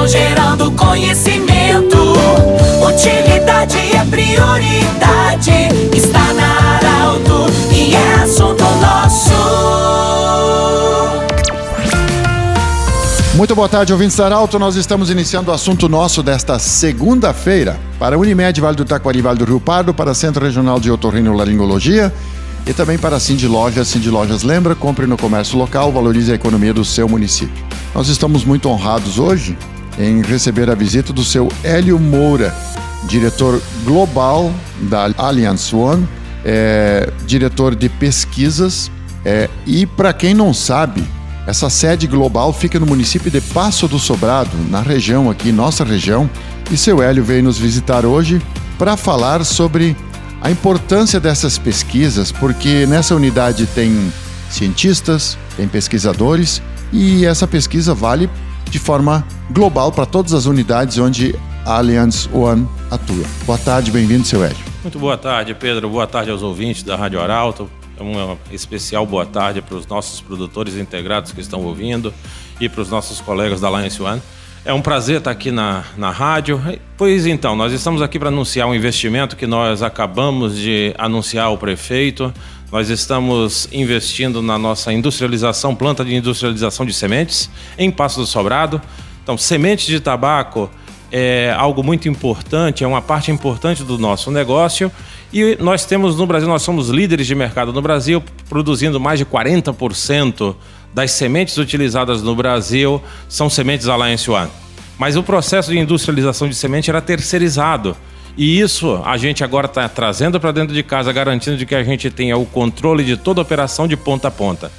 Inovação gerando conhecimento. Utilidade é prioridade. Está na Arauto e é assunto nosso. Muito boa tarde, ouvintes da Arauto. Nós estamos iniciando o assunto nosso desta segunda-feira para Unimed, Vale do Taquari, Vale do Rio Pardo, para Centro Regional de Otorrinolaringologia e também para a Cindy Lojas. Cindy Lojas lembra, compre no comércio local, valorize a economia do seu município. Nós estamos muito honrados hoje em receber a visita do seu Hélio Moura, diretor global da Allianz One, é, diretor de pesquisas. É, e para quem não sabe, essa sede global fica no município de Passo do Sobrado, na região aqui, nossa região. E seu Hélio veio nos visitar hoje para falar sobre a importância dessas pesquisas, porque nessa unidade tem cientistas, tem pesquisadores e essa pesquisa vale de forma global para todas as unidades onde a Allianz One atua. Boa tarde, bem-vindo, seu Hélio. Muito boa tarde, Pedro. Boa tarde aos ouvintes da Rádio Arauto. Uma especial boa tarde para os nossos produtores integrados que estão ouvindo e para os nossos colegas da Alliance One. É um prazer estar aqui na, na rádio. Pois então, nós estamos aqui para anunciar um investimento que nós acabamos de anunciar ao prefeito. Nós estamos investindo na nossa industrialização, planta de industrialização de sementes em Passo do Sobrado. Então, sementes de tabaco é algo muito importante, é uma parte importante do nosso negócio. E nós temos no Brasil, nós somos líderes de mercado no Brasil, produzindo mais de 40% das sementes utilizadas no Brasil são sementes Alliance One. Mas o processo de industrialização de semente era terceirizado. E isso a gente agora está trazendo para dentro de casa, garantindo de que a gente tenha o controle de toda a operação de ponta a ponta.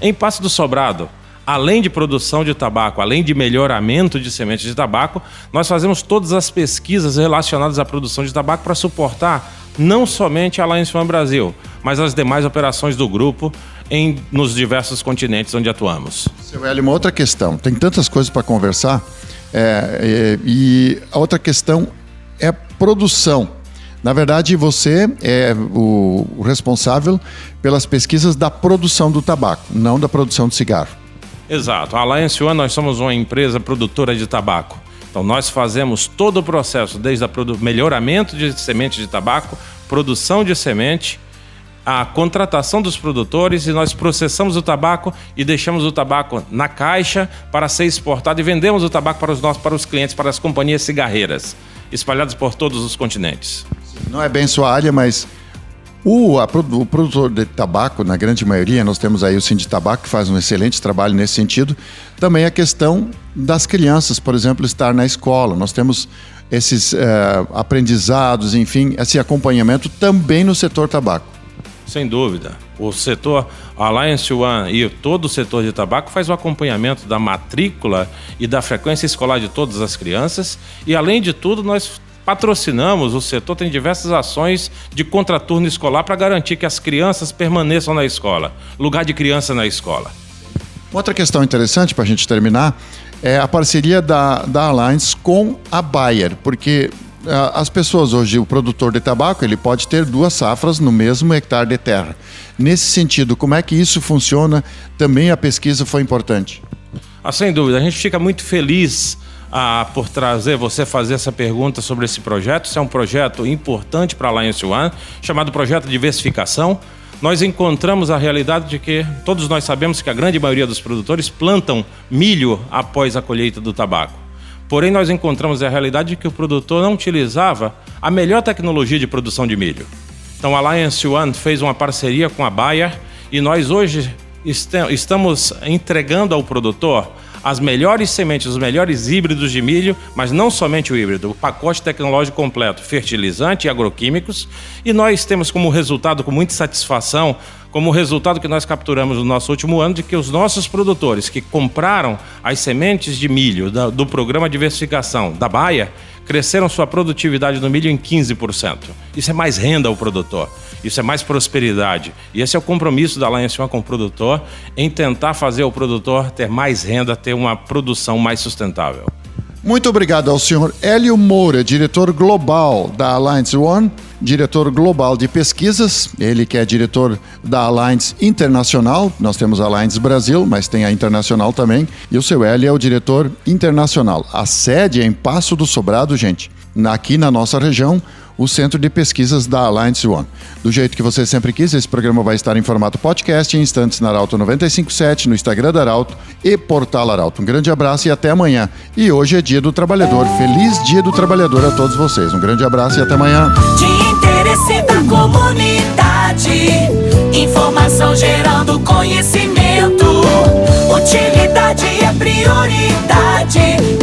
Em Passo do Sobrado, além de produção de tabaco, além de melhoramento de sementes de tabaco, nós fazemos todas as pesquisas relacionadas à produção de tabaco para suportar não somente a Alliance One Brasil, mas as demais operações do grupo em, nos diversos continentes onde atuamos. Seu Hélio, uma outra questão. Tem tantas coisas para conversar. É, é, e a outra questão é produção. Na verdade, você é o, o, responsável pelas pesquisas da produção do tabaco, não da produção de cigarro. Exato. A Alliance One, nós somos uma empresa produtora de tabaco. Então, nós fazemos todo o processo, desde o melhoramento de sementes de tabaco, produção de semente, a contratação dos produtores e nós processamos o tabaco e deixamos o tabaco na caixa para ser exportado e vendemos o tabaco para os nossos para os clientes, para as companhias cigarreiras, espalhadas por todos os continentes. Não é bem sua área, mas o, a, o produtor de tabaco, na grande maioria, nós temos aí o Cindy Tabaco, que faz um excelente trabalho nesse sentido. Também a questão das crianças, por exemplo, estar na escola. Nós temos esses uh, aprendizados, enfim, esse acompanhamento também no setor tabaco. Sem dúvida. O setor Alliance One e todo o setor de tabaco faz o acompanhamento da matrícula e da frequência escolar de todas as crianças. E, além de tudo, nós patrocinamos, o setor tem diversas ações de contraturno escolar para garantir que as crianças permaneçam na escola. Lugar de criança na escola. Outra questão interessante para a gente terminar é a parceria da, da Alliance com a Bayer, porque as pessoas hoje, o produtor de tabaco, ele pode ter duas safras no mesmo hectare de terra. Nesse sentido, como é que isso funciona? Também a pesquisa foi importante. Ah, sem dúvida, a gente fica muito feliz por trazer você fazer essa pergunta sobre esse projeto. Isso é um projeto importante para a Alliance One, chamado Projeto Diversificação. Nós encontramos a realidade de que todos nós sabemos que a grande maioria dos produtores plantam milho após a colheita do tabaco. Porém, nós encontramos a realidade de que o produtor não utilizava a melhor tecnologia de produção de milho. Então, a Alliance One fez uma parceria com a Bayer e nós hoje estamos entregando ao produtor as melhores sementes, os melhores híbridos de milho, mas não somente o híbrido, o pacote tecnológico completo, fertilizante e agroquímicos. E nós temos como resultado, com muita satisfação, como resultado que nós capturamos no nosso último ano, de que os nossos produtores que compraram as sementes de milho do programa Diversificação da Baia cresceram sua produtividade no milho em 15%. Isso é mais renda ao produtor. Isso é mais prosperidade. E esse é o compromisso da Alliance One com o produtor em tentar fazer o produtor ter mais renda, ter uma produção mais sustentável. Muito obrigado ao senhor Hélio Moura, diretor global da Alliance One, diretor global de pesquisas, ele que é diretor da Alliance Internacional, nós temos a Alliance Brasil, mas tem a Internacional também, e o seu Hélio é o diretor internacional. A sede é em Passo do Sobrado, gente, aqui na nossa região, o centro de pesquisas da Alliance One. Do jeito que você sempre quis, esse programa vai estar em formato podcast em instantes na Arauto 957, no Instagram da Arauto e Portal Arauto. Um grande abraço e até amanhã. E hoje é Dia do Trabalhador. Feliz Dia do Trabalhador a todos vocês. Um grande abraço e até amanhã. De interesse da comunidade, informação gerando conhecimento. Utilidade é prioridade.